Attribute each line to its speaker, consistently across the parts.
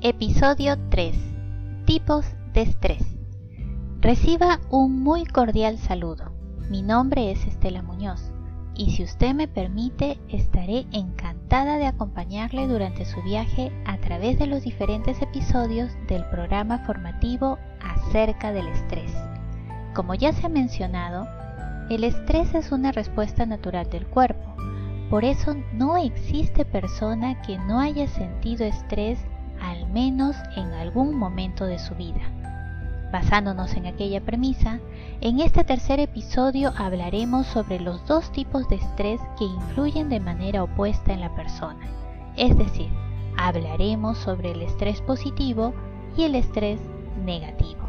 Speaker 1: Episodio 3. Tipos de estrés. Reciba un muy cordial saludo. Mi nombre es Estela Muñoz y si usted me permite estaré encantada de acompañarle durante su viaje a través de los diferentes episodios del programa formativo acerca del estrés. Como ya se ha mencionado, el estrés es una respuesta natural del cuerpo. Por eso no existe persona que no haya sentido estrés al menos en algún momento de su vida. Basándonos en aquella premisa, en este tercer episodio hablaremos sobre los dos tipos de estrés que influyen de manera opuesta en la persona. Es decir, hablaremos sobre el estrés positivo y el estrés negativo.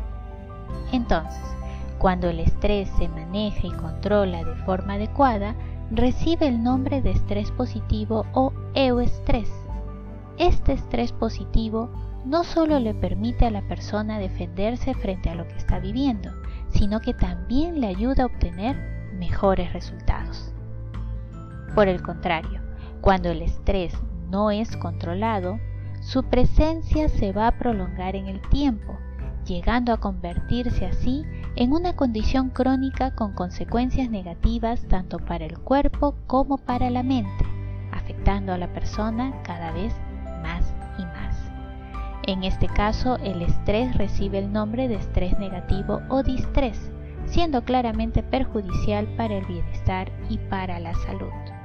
Speaker 1: Entonces, cuando el estrés se maneja y controla de forma adecuada, recibe el nombre de estrés positivo o euestrés este estrés positivo no solo le permite a la persona defenderse frente a lo que está viviendo, sino que también le ayuda a obtener mejores resultados. Por el contrario, cuando el estrés no es controlado, su presencia se va a prolongar en el tiempo, llegando a convertirse así en una condición crónica con consecuencias negativas tanto para el cuerpo como para la mente, afectando a la persona cada vez más y más. En este caso, el estrés recibe el nombre de estrés negativo o distrés, siendo claramente perjudicial para el bienestar y para la salud.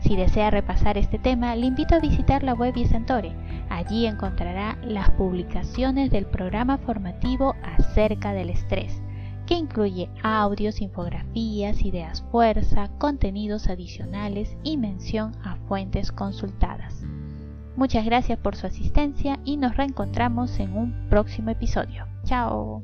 Speaker 1: Si desea repasar este tema, le invito a visitar la web Santore. Allí encontrará las publicaciones del programa formativo acerca del estrés, que incluye audios, infografías, ideas fuerza, contenidos adicionales y mención a fuentes consultadas. Muchas gracias por su asistencia y nos reencontramos en un próximo episodio. Chao.